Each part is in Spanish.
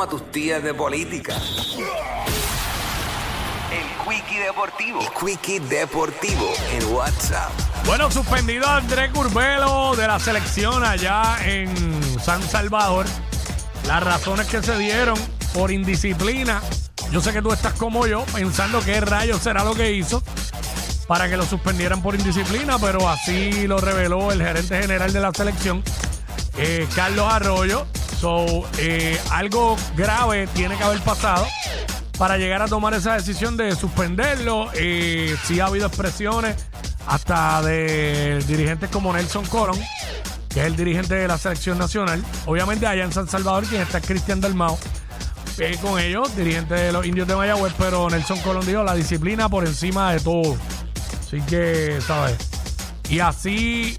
como a tus tías de política. El Quickie Deportivo. El Quickie Deportivo en WhatsApp. Bueno, suspendido a Andrés Curbelo de la selección allá en San Salvador. Las razones que se dieron por indisciplina. Yo sé que tú estás como yo, pensando qué rayos será lo que hizo para que lo suspendieran por indisciplina, pero así lo reveló el gerente general de la selección, eh, Carlos Arroyo. So, eh, algo grave tiene que haber pasado para llegar a tomar esa decisión de suspenderlo. Eh, sí ha habido expresiones hasta de dirigentes como Nelson Coron, que es el dirigente de la selección nacional. Obviamente allá en San Salvador, quien está es Cristian Dalmao. eh, con ellos, dirigente de los indios de Mayagüez, pero Nelson Colón dijo la disciplina por encima de todo. Así que, ¿sabes? Y así,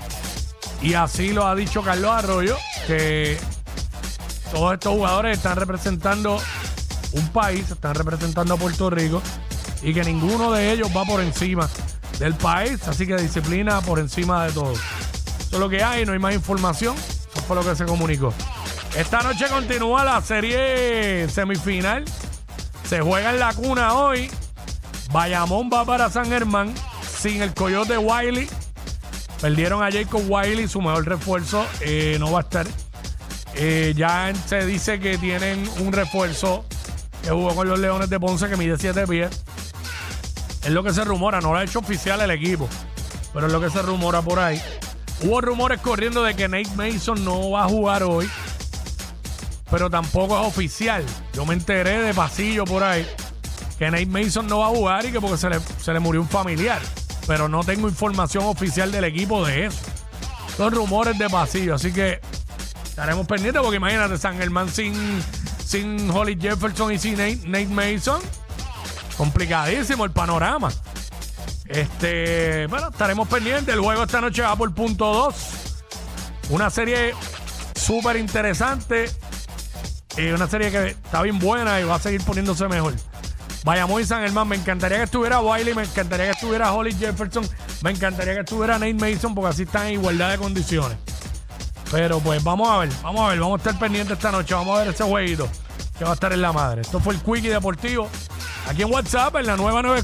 y así lo ha dicho Carlos Arroyo, que todos estos jugadores están representando un país, están representando a Puerto Rico y que ninguno de ellos va por encima del país, así que disciplina por encima de todo. Eso es lo que hay, no hay más información, eso fue lo que se comunicó. Esta noche continúa la serie semifinal, se juega en la cuna hoy, Bayamón va para San Germán sin el coyote Wiley. Perdieron a Jacob Wiley, su mejor refuerzo eh, no va a estar. Eh, ya se dice que tienen un refuerzo que jugó con los Leones de Ponce que mide 7 pies. Es lo que se rumora, no lo ha hecho oficial el equipo, pero es lo que se rumora por ahí. Hubo rumores corriendo de que Nate Mason no va a jugar hoy, pero tampoco es oficial. Yo me enteré de pasillo por ahí que Nate Mason no va a jugar y que porque se le, se le murió un familiar, pero no tengo información oficial del equipo de eso. Son rumores de pasillo, así que estaremos pendientes porque imagínate San Germán sin, sin Holly Jefferson y sin Nate, Nate Mason. Complicadísimo el panorama. Este, bueno, estaremos pendientes. El juego esta noche va por punto 2. Una serie súper interesante. Eh, una serie que está bien buena y va a seguir poniéndose mejor. Bayamón y San Germán. Me encantaría que estuviera Wiley, me encantaría que estuviera Holly Jefferson, me encantaría que estuviera Nate Mason porque así están en igualdad de condiciones. Pero pues vamos a ver, vamos a ver, vamos a estar pendientes esta noche, vamos a ver ese jueguito que va a estar en la madre. Esto fue el Quickie Deportivo aquí en WhatsApp en la nueva 9.